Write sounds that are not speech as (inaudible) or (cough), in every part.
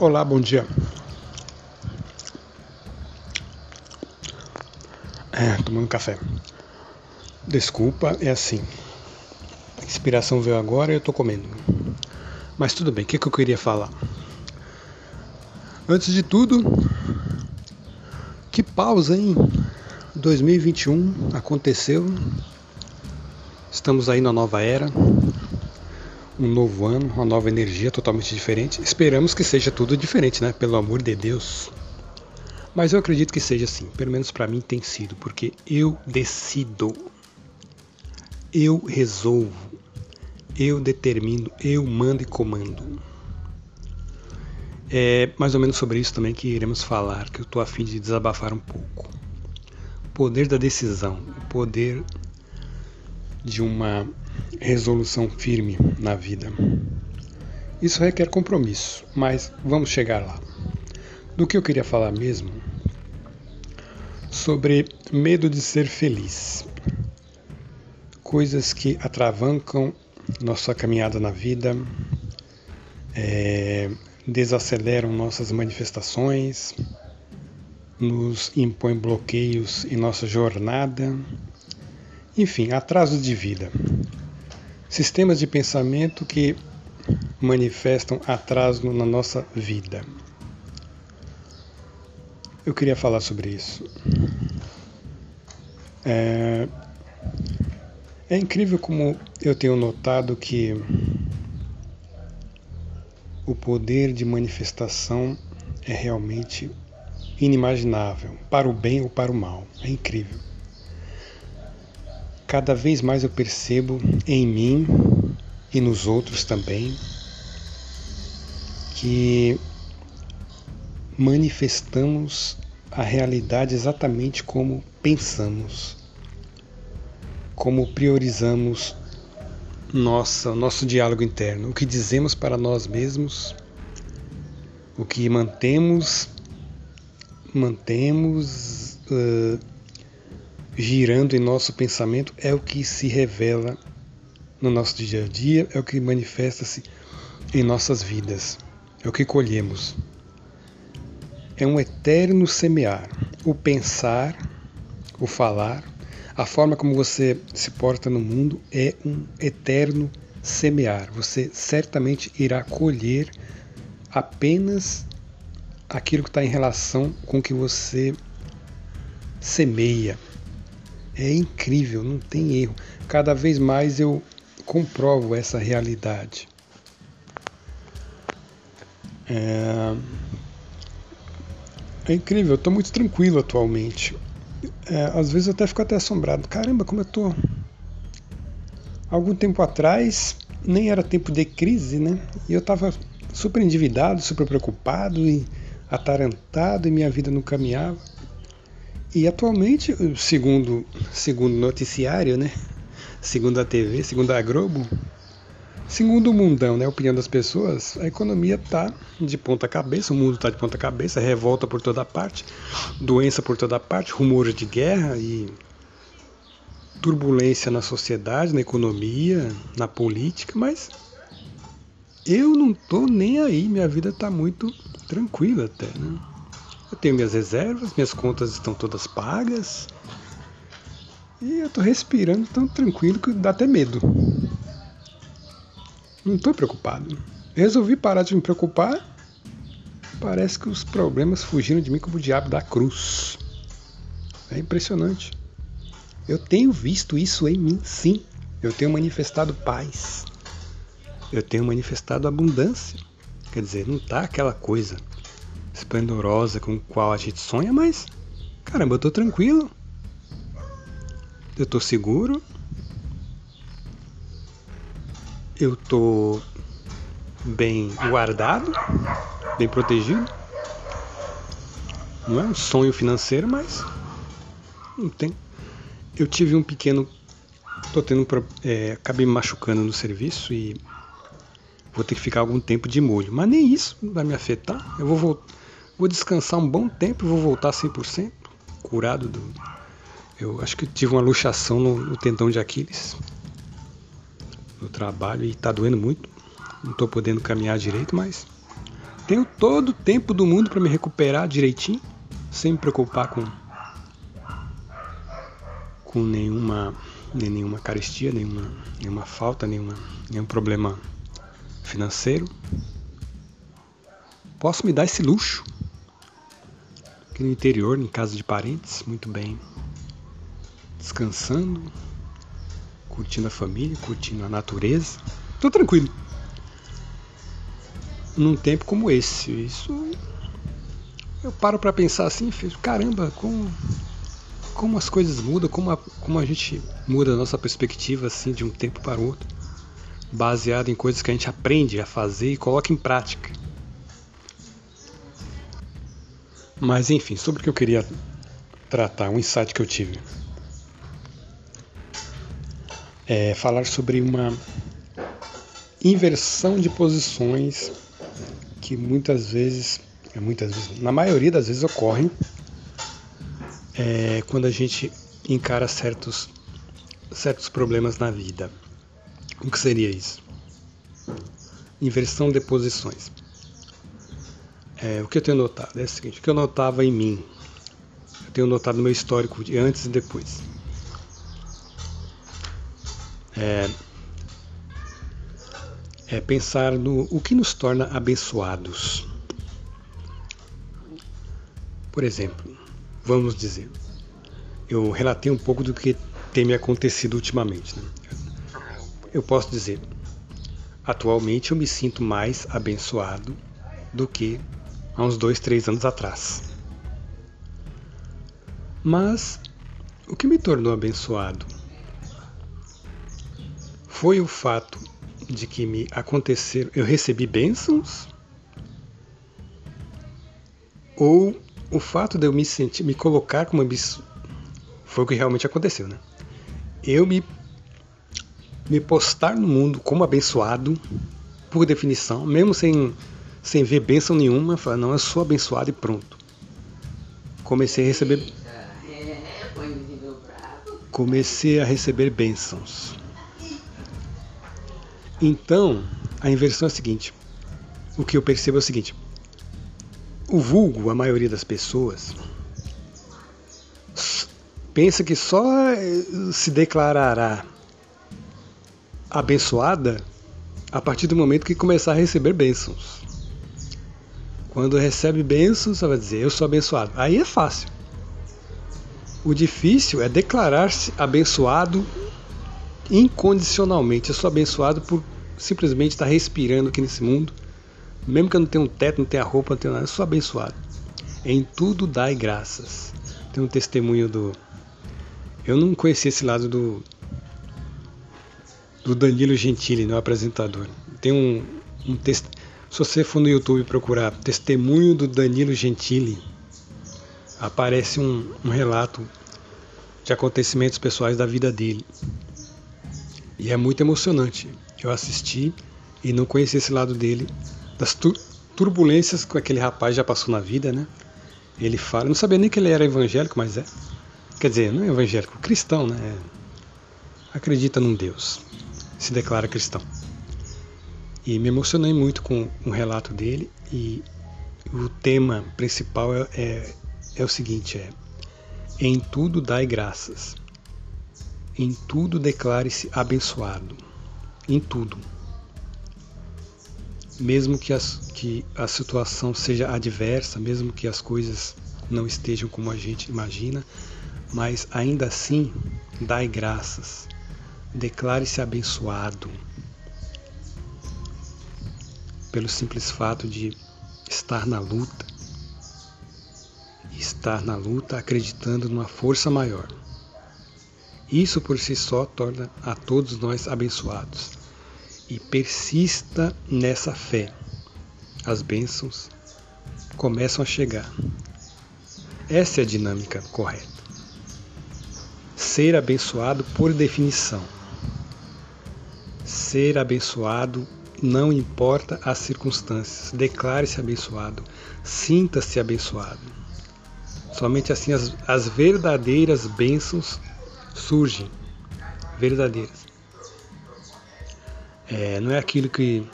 Olá, bom dia. É, tomando café. Desculpa, é assim. A inspiração veio agora e eu tô comendo. Mas tudo bem, o que, que eu queria falar? Antes de tudo, que pausa, hein? 2021 aconteceu. Estamos aí na nova era um novo ano, uma nova energia totalmente diferente. Esperamos que seja tudo diferente, né? Pelo amor de Deus. Mas eu acredito que seja assim. Pelo menos para mim tem sido, porque eu decido. Eu resolvo. Eu determino, eu mando e comando. É mais ou menos sobre isso também que iremos falar, que eu estou a fim de desabafar um pouco. O poder da decisão, o poder de uma resolução firme na vida. Isso requer compromisso, mas vamos chegar lá. Do que eu queria falar mesmo? Sobre medo de ser feliz. Coisas que atravancam nossa caminhada na vida, é, desaceleram nossas manifestações, nos impõem bloqueios em nossa jornada, enfim, atrasos de vida. Sistemas de pensamento que manifestam atraso na nossa vida. Eu queria falar sobre isso. É, é incrível como eu tenho notado que o poder de manifestação é realmente inimaginável, para o bem ou para o mal. É incrível cada vez mais eu percebo em mim e nos outros também que manifestamos a realidade exatamente como pensamos, como priorizamos nossa, nosso diálogo interno, o que dizemos para nós mesmos, o que mantemos, mantemos uh, girando em nosso pensamento é o que se revela no nosso dia a dia, é o que manifesta-se em nossas vidas, é o que colhemos. É um eterno semear. O pensar, o falar, a forma como você se porta no mundo é um eterno semear. Você certamente irá colher apenas aquilo que está em relação com o que você semeia. É incrível, não tem erro. Cada vez mais eu comprovo essa realidade. É, é incrível, eu estou muito tranquilo atualmente. É, às vezes eu até fico até assombrado. Caramba, como eu estou. Algum tempo atrás, nem era tempo de crise, né? E eu estava super endividado, super preocupado e atarantado e minha vida não caminhava. E atualmente, segundo segundo noticiário, né? Segundo a TV, segundo a Globo, segundo o mundão, né? A opinião das pessoas, a economia está de ponta cabeça, o mundo está de ponta cabeça, revolta por toda parte, doença por toda parte, rumores de guerra e turbulência na sociedade, na economia, na política, mas eu não tô nem aí, minha vida está muito tranquila até, né? Eu tenho minhas reservas, minhas contas estão todas pagas. E eu estou respirando tão tranquilo que dá até medo. Não estou preocupado. Resolvi parar de me preocupar. Parece que os problemas fugiram de mim como o diabo da cruz. É impressionante. Eu tenho visto isso em mim, sim. Eu tenho manifestado paz. Eu tenho manifestado abundância. Quer dizer, não tá aquela coisa esplendorosa com qual a gente sonha, mas caramba, eu tô tranquilo. Eu tô seguro. Eu tô bem guardado, bem protegido. Não é um sonho financeiro, mas não tem. Eu tive um pequeno. Tô tendo é, acabei me machucando no serviço e vou ter que ficar algum tempo de molho. Mas nem isso vai me afetar. Eu vou voltar Vou descansar um bom tempo e vou voltar 100% curado do. Eu acho que tive uma luxação no, no tendão de Aquiles no trabalho e está doendo muito. Não estou podendo caminhar direito, mas tenho todo o tempo do mundo para me recuperar direitinho, sem me preocupar com com nenhuma nenhuma carestia, nenhuma nenhuma falta, nenhuma, nenhum problema financeiro. Posso me dar esse luxo aqui no interior, em casa de parentes, muito bem, descansando, curtindo a família, curtindo a natureza, tô tranquilo num tempo como esse. Isso eu paro para pensar assim, caramba, como como as coisas mudam, como a, como a gente muda a nossa perspectiva assim de um tempo para o outro, baseado em coisas que a gente aprende a fazer e coloca em prática. Mas enfim, sobre o que eu queria tratar, um insight que eu tive. É falar sobre uma inversão de posições que muitas vezes, é muitas vezes, na maioria das vezes ocorrem é, quando a gente encara certos, certos problemas na vida. O que seria isso? Inversão de posições. É, o que eu tenho notado é o seguinte: o que eu notava em mim, eu tenho notado no meu histórico de antes e depois. É, é pensar no o que nos torna abençoados. Por exemplo, vamos dizer, eu relatei um pouco do que tem me acontecido ultimamente. Né? Eu posso dizer, atualmente eu me sinto mais abençoado do que há uns dois, três anos atrás. Mas o que me tornou abençoado foi o fato de que me aconteceram, eu recebi bênçãos, ou o fato de eu me sentir, me colocar como abençoado, foi o que realmente aconteceu, né? Eu me me postar no mundo como abençoado, por definição, mesmo sem sem ver bênção nenhuma, falar, não, eu sou abençoado e pronto. Comecei a receber comecei a receber bênçãos. Então, a inversão é a seguinte: o que eu percebo é o seguinte. O vulgo, a maioria das pessoas, pensa que só eh, se declarará abençoada a partir do momento que começar a receber bênçãos. Quando recebe bênçãos, ela vai dizer: Eu sou abençoado. Aí é fácil. O difícil é declarar-se abençoado incondicionalmente. Eu sou abençoado por simplesmente estar respirando aqui nesse mundo. Mesmo que eu não tenha um teto, não tenha roupa, não tenha nada, eu sou abençoado. Em tudo dai graças. Tem um testemunho do. Eu não conhecia esse lado do. Do Danilo Gentili, no né, apresentador. Tem um, um test... Se você for no YouTube procurar testemunho do Danilo Gentili, aparece um, um relato de acontecimentos pessoais da vida dele. E é muito emocionante. Eu assisti e não conheci esse lado dele, das turbulências que aquele rapaz já passou na vida, né? Ele fala, não sabia nem que ele era evangélico, mas é. Quer dizer, não é evangélico, cristão, né? É, acredita num Deus, se declara cristão. E me emocionei muito com o relato dele e o tema principal é, é, é o seguinte, é em tudo dai graças em tudo declare-se abençoado. Em tudo. Mesmo que, as, que a situação seja adversa, mesmo que as coisas não estejam como a gente imagina, mas ainda assim, dai graças. Declare-se abençoado. Pelo simples fato de estar na luta. Estar na luta acreditando numa força maior. Isso por si só torna a todos nós abençoados. E persista nessa fé. As bênçãos começam a chegar. Essa é a dinâmica correta. Ser abençoado por definição. Ser abençoado não importa as circunstâncias. Declare-se abençoado. Sinta-se abençoado. Somente assim as, as verdadeiras bênçãos surgem verdadeiras. É, não é aquilo que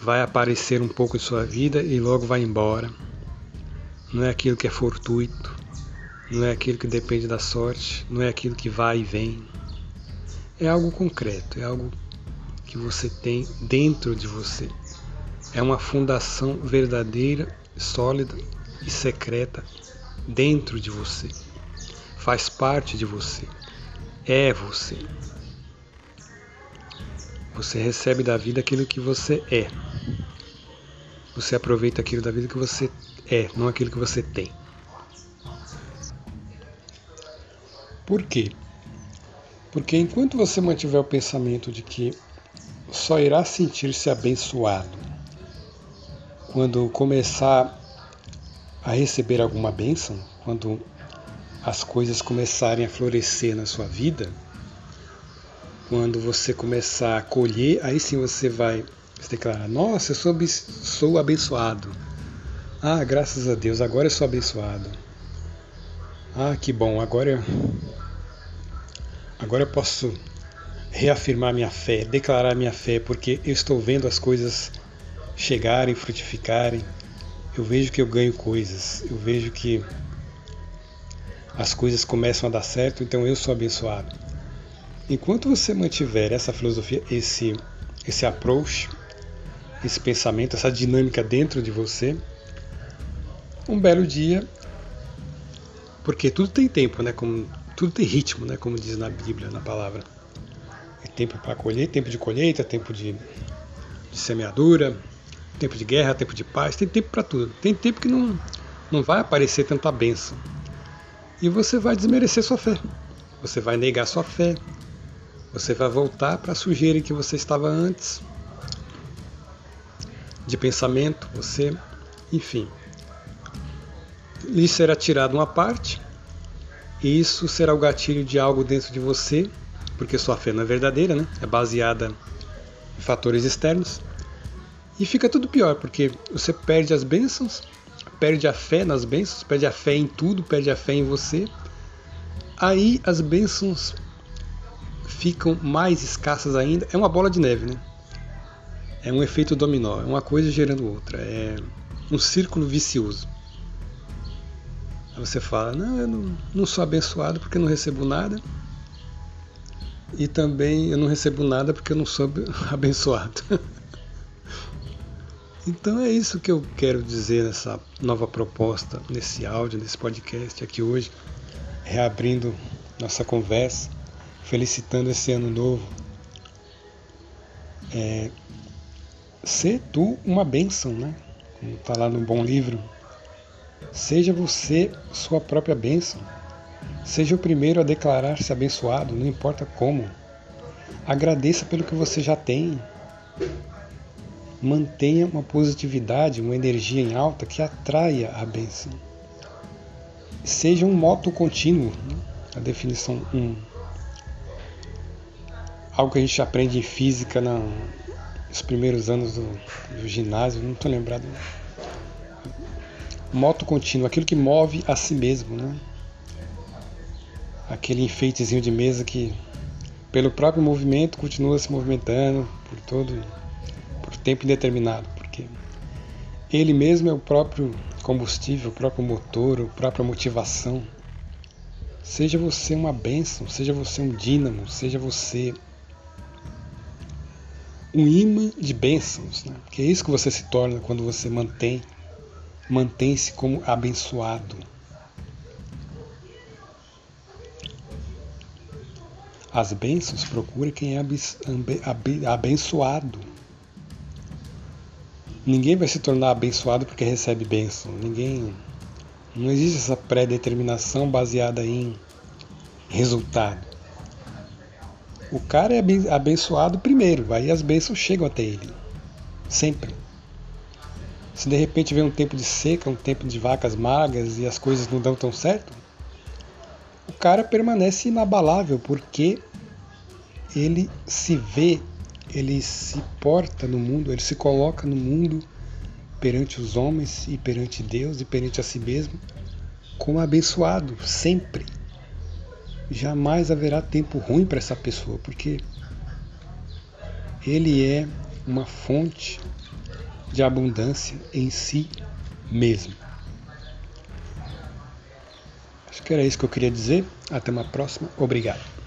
vai aparecer um pouco em sua vida e logo vai embora. Não é aquilo que é fortuito, não é aquilo que depende da sorte, não é aquilo que vai e vem. É algo concreto, é algo que você tem dentro de você. É uma fundação verdadeira, sólida e secreta dentro de você. Faz parte de você. É você. Você recebe da vida aquilo que você é. Você aproveita aquilo da vida que você é, não aquilo que você tem. Por quê? Porque enquanto você mantiver o pensamento de que só irá sentir-se abençoado quando começar a receber alguma bênção, quando as coisas começarem a florescer na sua vida, quando você começar a colher, aí sim você vai se declarar: Nossa, eu sou, sou abençoado. Ah, graças a Deus, agora eu sou abençoado. Ah, que bom, agora eu, agora eu posso reafirmar minha fé, declarar minha fé, porque eu estou vendo as coisas chegarem, frutificarem. Eu vejo que eu ganho coisas, eu vejo que as coisas começam a dar certo, então eu sou abençoado. Enquanto você mantiver essa filosofia, esse esse approach, esse pensamento, essa dinâmica dentro de você, um belo dia, porque tudo tem tempo, né? Como, tudo tem ritmo, né? Como diz na Bíblia, na palavra. Tempo para colher, tempo de colheita, tempo de, de semeadura, tempo de guerra, tempo de paz, tem tempo para tudo. Tem tempo que não, não vai aparecer tanta bênção. E você vai desmerecer sua fé. Você vai negar sua fé. Você vai voltar para a sujeira que você estava antes. De pensamento, você, enfim, isso será tirado uma parte, e isso será o gatilho de algo dentro de você, porque sua fé não é verdadeira, né? é baseada em fatores externos. E fica tudo pior, porque você perde as bênçãos, perde a fé nas bênçãos, perde a fé em tudo, perde a fé em você. Aí as bênçãos ficam mais escassas ainda. É uma bola de neve, né? É um efeito dominó, é uma coisa gerando outra, é um círculo vicioso. Aí você fala, não, eu não, não sou abençoado porque não recebo nada. E também eu não recebo nada porque eu não sou (laughs) abençoado. então é isso que eu quero dizer nessa nova proposta, nesse áudio, nesse podcast aqui hoje, reabrindo nossa conversa, felicitando esse ano novo. É, ser tu uma bênção, né? Como está lá no bom livro, Seja você sua própria bênção. Seja o primeiro a declarar-se abençoado, não importa como. Agradeça pelo que você já tem. Mantenha uma positividade, uma energia em alta que atraia a bênção. Seja um moto contínuo, né? a definição 1. Algo que a gente aprende em física nos primeiros anos do, do ginásio, não estou lembrado moto contínuo, aquilo que move a si mesmo, né? Aquele enfeitezinho de mesa que, pelo próprio movimento, continua se movimentando por todo, por tempo indeterminado, porque ele mesmo é o próprio combustível, o próprio motor, a própria motivação. Seja você uma bênção, seja você um dínamo, seja você um imã de bênçãos, né? que é isso que você se torna quando você mantém mantém-se como abençoado. As bênçãos procura quem é abençoado. Ninguém vai se tornar abençoado porque recebe bênção. Ninguém. Não existe essa pré-determinação baseada em resultado. O cara é abençoado primeiro, aí as bênçãos chegam até ele. Sempre. Se de repente vem um tempo de seca, um tempo de vacas magras e as coisas não dão tão certo, cara permanece inabalável porque ele se vê, ele se porta no mundo, ele se coloca no mundo perante os homens e perante Deus e perante a si mesmo como abençoado, sempre. Jamais haverá tempo ruim para essa pessoa, porque ele é uma fonte de abundância em si mesmo. Acho que era isso que eu queria dizer. Até uma próxima. Obrigado.